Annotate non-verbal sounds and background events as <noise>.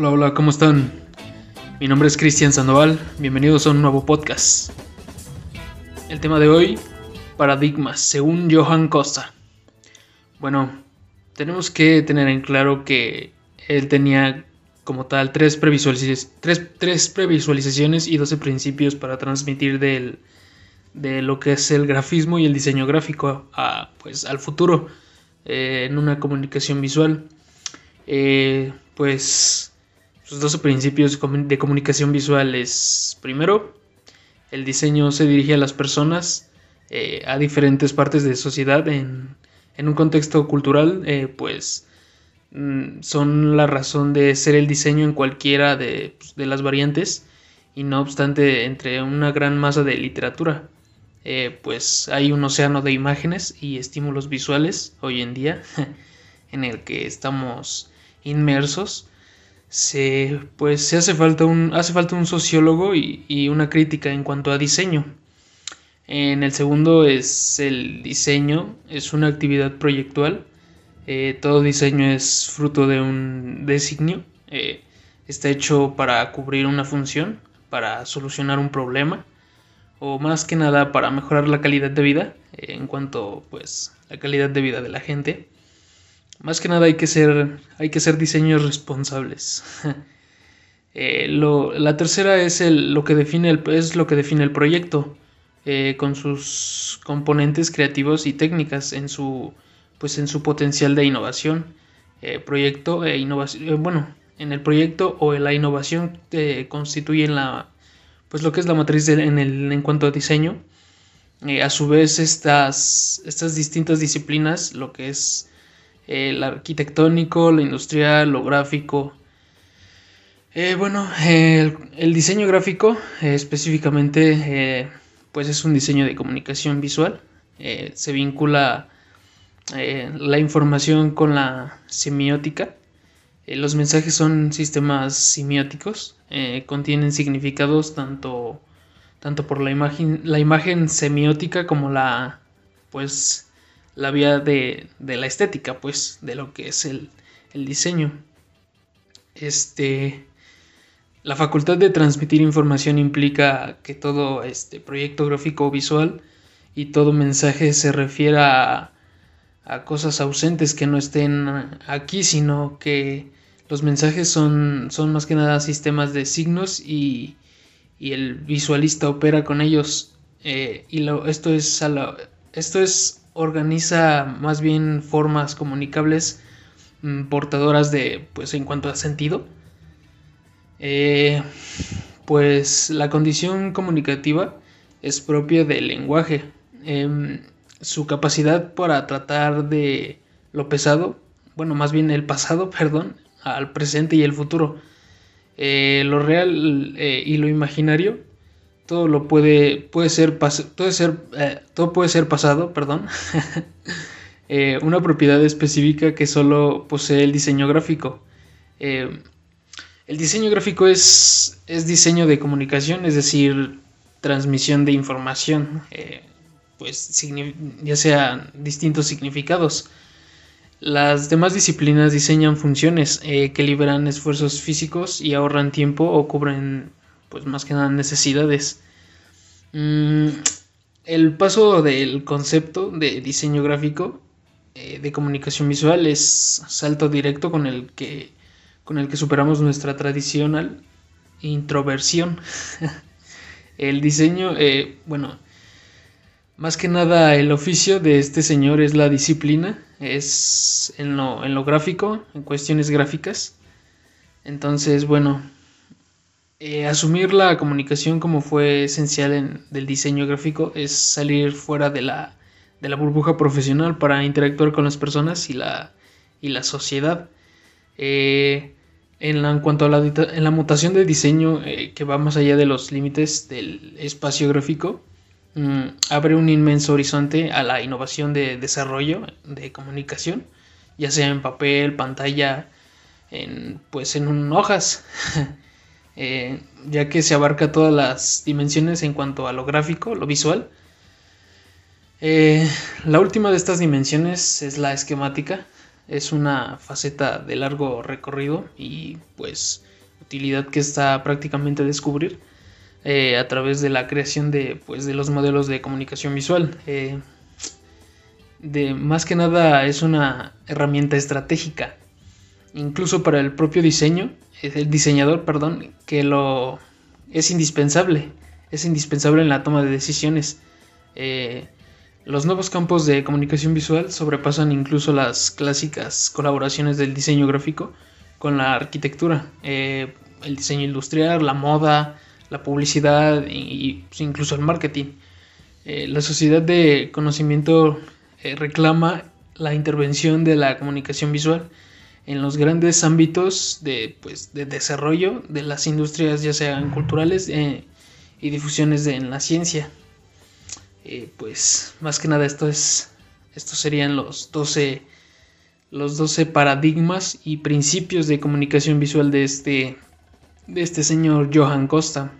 Hola, hola, ¿cómo están? Mi nombre es Cristian Sandoval, bienvenidos a un nuevo podcast. El tema de hoy, paradigmas, según Johan Costa. Bueno, tenemos que tener en claro que él tenía como tal tres, previsualizaciones y 12 principios para transmitir del, de lo que es el grafismo y el diseño gráfico a, pues, al futuro eh, en una comunicación visual. Eh, pues sus 12 principios de comunicación visual es, primero, el diseño se dirige a las personas, eh, a diferentes partes de sociedad en, en un contexto cultural, pues Mm, son la razón de ser el diseño en cualquiera de, pues, de las variantes y no obstante entre una gran masa de literatura. Eh, pues hay un océano de imágenes y estímulos visuales hoy en día <laughs> en el que estamos inmersos. Se, pues se hace falta un, hace falta un sociólogo y, y una crítica en cuanto a diseño. En el segundo es el diseño, es una actividad proyectual eh, todo diseño es fruto de un designio. Eh, está hecho para cubrir una función, para solucionar un problema o más que nada para mejorar la calidad de vida eh, en cuanto pues la calidad de vida de la gente. Más que nada hay que ser, hay que ser diseños responsables. <laughs> la tercera es el, lo que define el, es lo que define el proyecto, con sus componentes creativos y técnicas en su pues en su potencial de innovación, eh, proyecto e innovación, eh, bueno, en el proyecto o en la innovación eh, constituyen la, pues lo que es la matriz en, el, en cuanto a diseño. a su vez estas, estas distintas disciplinas, lo que es el arquitectónico, lo industrial, lo gráfico, bueno, el, diseño gráfico específicamente pues es un diseño de comunicación visual. se vincula eh, la información con la semiótica. Eh, los mensajes son sistemas semióticos, eh, contienen significados tanto, tanto por la imagen, la imagen semiótica como la, pues, la vía de, de la estética, pues, de lo que es el, el diseño. Este, la facultad de transmitir información implica que todo este proyecto gráfico o visual y todo mensaje se refiera a a cosas ausentes que no estén aquí, sino que los mensajes son, son más que nada sistemas de signos y, y el visualista opera con ellos. Eh, y lo, esto, es esto es organiza más bien formas comunicables mm, portadoras de, pues en cuanto a sentido. Eh, pues la condición comunicativa es propia del lenguaje. Em, su capacidad para tratar de lo pesado, bueno, más bien el pasado, <laughs> perdón, al presente y el futuro. Eh, lo real eh, y lo imaginario, todo lo puede, puede ser, eh, todo puede ser pasado, perdón. <laughs> una propiedad específica que solo posee el diseño gráfico. el diseño gráfico es, es diseño de comunicación, es decir, transmisión de información pues ya sean distintos significados. Las demás disciplinas diseñan funciones eh, que liberan esfuerzos físicos y ahorran tiempo o cubren pues más que nada necesidades. Mm, el paso del concepto de diseño gráfico eh, de comunicación visual es salto directo con el que con el que superamos nuestra tradicional introversión. <laughs> el diseño, eh, bueno, más que nada el oficio de este señor es la disciplina, es en lo, en lo gráfico, en cuestiones gráficas. Entonces, bueno, eh, asumir la comunicación como fue esencial en, del diseño gráfico es salir fuera de la, de la burbuja profesional para interactuar con las personas y la, y la sociedad. Eh, en, cuanto a la, en la mutación del diseño eh, que va más allá de los límites del espacio gráfico, Mm, abre un inmenso horizonte a la innovación de desarrollo de comunicación, ya sea en papel, pantalla, en, pues en hojas, <laughs> eh, ya que se abarca todas las dimensiones en cuanto a lo gráfico, lo visual. Eh, la última de estas dimensiones es la esquemática, es una faceta de largo recorrido y pues utilidad que está prácticamente a descubrir eh, a través de la creación de, pues, de los modelos de comunicación visual. De, más que nada es una herramienta estratégica, incluso para el propio diseño, el diseñador, perdón, que lo es indispensable, es indispensable en la toma de decisiones. Eh, los nuevos campos de comunicación visual sobrepasan incluso las clásicas colaboraciones del diseño gráfico con la arquitectura, el diseño industrial, la moda, la publicidad e incluso el marketing. Eh, la sociedad de conocimiento eh, reclama la intervención de la comunicación visual en los grandes ámbitos de, pues, de desarrollo de las industrias, ya sean culturales y difusiones en la ciencia. pues más que nada esto es, estos serían los 12, los 12 paradigmas y principios de comunicación visual de este, de este señor Johan Costa.